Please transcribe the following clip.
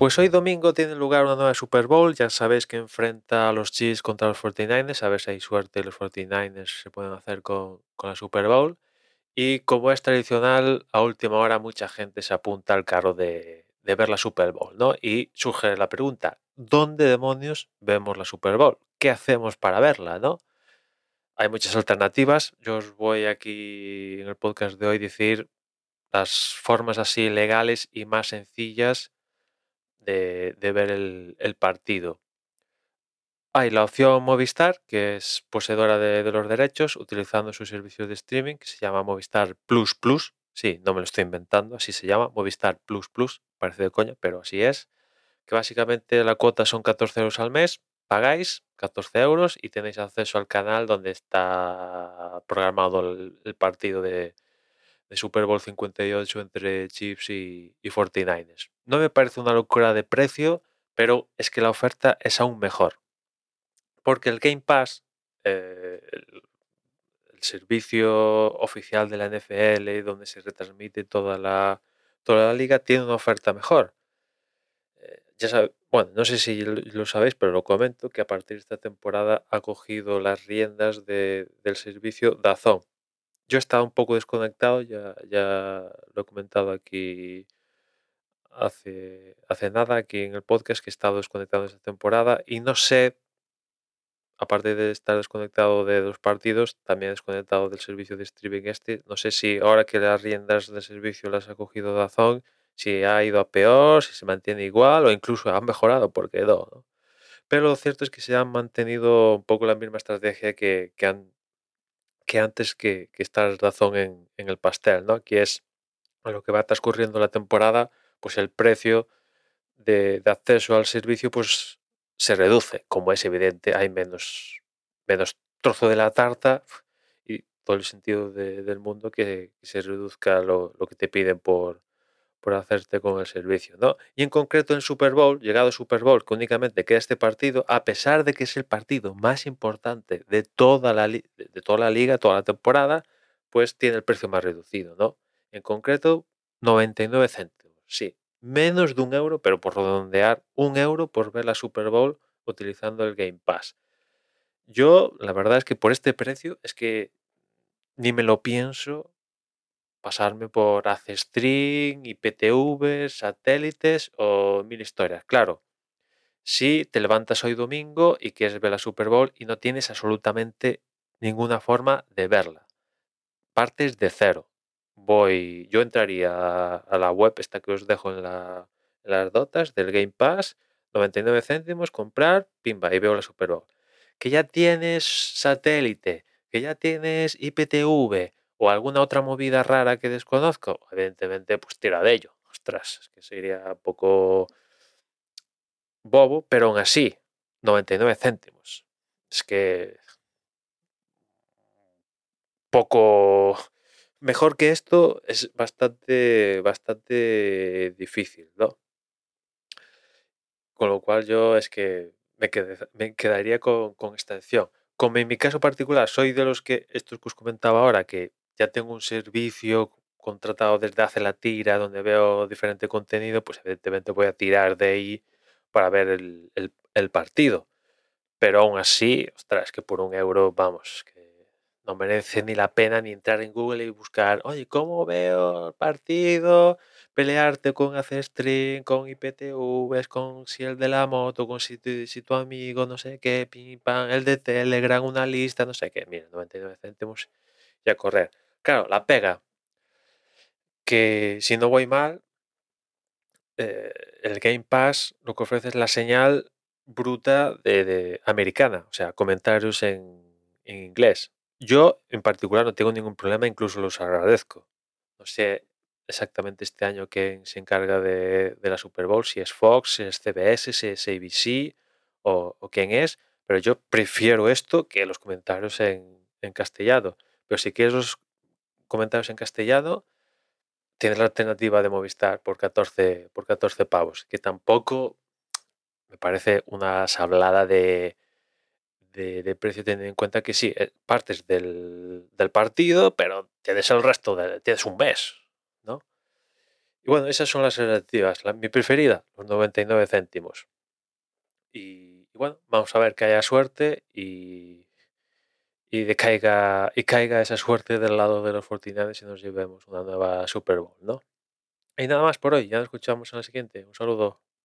Pues hoy domingo tiene lugar una nueva Super Bowl. Ya sabéis que enfrenta a los Chiefs contra los 49ers. A ver si hay suerte los 49ers se pueden hacer con, con la Super Bowl. Y como es tradicional, a última hora mucha gente se apunta al carro de, de ver la Super Bowl, ¿no? Y surge la pregunta, ¿dónde demonios vemos la Super Bowl? ¿Qué hacemos para verla, no? Hay muchas alternativas. Yo os voy aquí en el podcast de hoy decir las formas así legales y más sencillas de, ver el, partido. Hay la opción Movistar, que es poseedora de, los derechos, utilizando su servicio de streaming, que se llama Movistar Plus Plus. Sí, no me lo estoy inventando, así se llama, Movistar Plus Plus, parece de coña, pero así es. Que básicamente la cuota son 14 euros al mes, pagáis 14 euros y tenéis acceso al canal donde está programado el, partido de, de Super Bowl 58 entre Chiefs y, y 49ers. No me parece una locura de precio, pero es que la oferta es aún mejor. Porque el Game Pass, eh, el, servicio oficial de la NFL, donde se retransmite toda la, toda la liga, tiene una oferta mejor. Eh, ya bueno, no sé si lo sabéis, pero lo comento, que a partir de esta temporada ha cogido las riendas de- del servicio DAZN. Yo he estado un poco desconectado, ya, ya lo he comentado aquí hace, hace nada, aquí en el podcast, que he estado desconectado esta temporada y no sé, aparte de estar desconectado de los partidos, también desconectado del servicio de streaming este. No sé si ahora que las riendas del servicio las ha cogido DAZN, si ha ido a peor, si se mantiene igual o incluso ha mejorado porque no, ¿no? Pero lo cierto es que se han mantenido un poco la misma estrategia que, que, han, que antes que, que estar DAZN en, en el pastel, ¿no? Que es a lo que va transcurriendo la temporada, pues el precio de, acceso al servicio pues se reduce. Como es evidente, hay menos, menos trozo de la tarta y todo el sentido de- del mundo que, se reduzca lo, lo que te piden por, por hacerte con el servicio, ¿no? Y en concreto en Super Bowl, llegado Super Bowl, que únicamente queda este partido, a pesar de que es el partido más importante de toda la, de toda la liga, toda la temporada, pues tiene el precio más reducido, ¿no? En concreto, 99 céntimos, sí, menos de un euro, pero por redondear, un euro por ver la Super Bowl utilizando el Game Pass. Yo, la verdad es que por este precio, es que ni me lo pienso pasarme por Accestream, IPTV, satélites o mil historias. Claro, si te levantas hoy domingo y quieres ver la Super Bowl y no tienes absolutamente ninguna forma de verla, partes de cero. Voy, yo entraría a, la web esta que os dejo en, la, las dotas del Game Pass, 99 céntimos, comprar, pimba, y veo la Super. Que ya tienes satélite, que ya tienes IPTV o alguna otra movida rara que desconozco, evidentemente, pues tira de ello. Ostras, es que sería poco bobo, pero aún así, 99 céntimos. Es que poco mejor que esto es bastante, bastante difícil, ¿no? Con lo cual yo es que me, quedé- me quedaría con, con esta opción. Como en mi caso particular soy de los que, estos que os comentaba ahora, que ya tengo un servicio contratado desde hace la tira donde veo diferente contenido, pues evidentemente voy a tirar de ahí para ver el, el- partido. Pero aún así, ostras, que por un euro, vamos, que no merece ni la pena ni entrar en Google y buscar, oye, ¿cómo veo el partido? Pelearte con hacer stream, con IPTVs, con si el de la moto, con si tu, si tu amigo, no sé qué, pim, pam, el de Telegram, una lista, no sé qué. Mira, 99 céntimos y a correr. Claro, la pega, que si no voy mal, eh, el Game Pass lo que ofrece es la señal bruta de, de americana, o sea, comentarios en, en inglés. Yo en particular no tengo ningún problema, incluso los agradezco. No sé exactamente este año quién se encarga de, la Super Bowl, si es Fox, si es CBS, si es ABC o, o quién es, pero yo prefiero esto que los comentarios en, en castellano. Pero si quieres los comentarios en castellano, tienes la alternativa de Movistar por 14, por 14 pavos, que tampoco me parece una sablada de, de, precio teniendo en cuenta que sí, eh, partes del, del partido, pero tienes el resto, de, tienes un mes, ¿no? Y bueno, esas son las alternativas. La, mi preferida, los 99 céntimos. Y, bueno, vamos a ver que haya suerte y, y de caiga, y caiga esa suerte del lado de los 49 y nos llevemos una nueva Super Bowl, ¿no? Y nada más por hoy, ya nos escuchamos en la siguiente. Un saludo.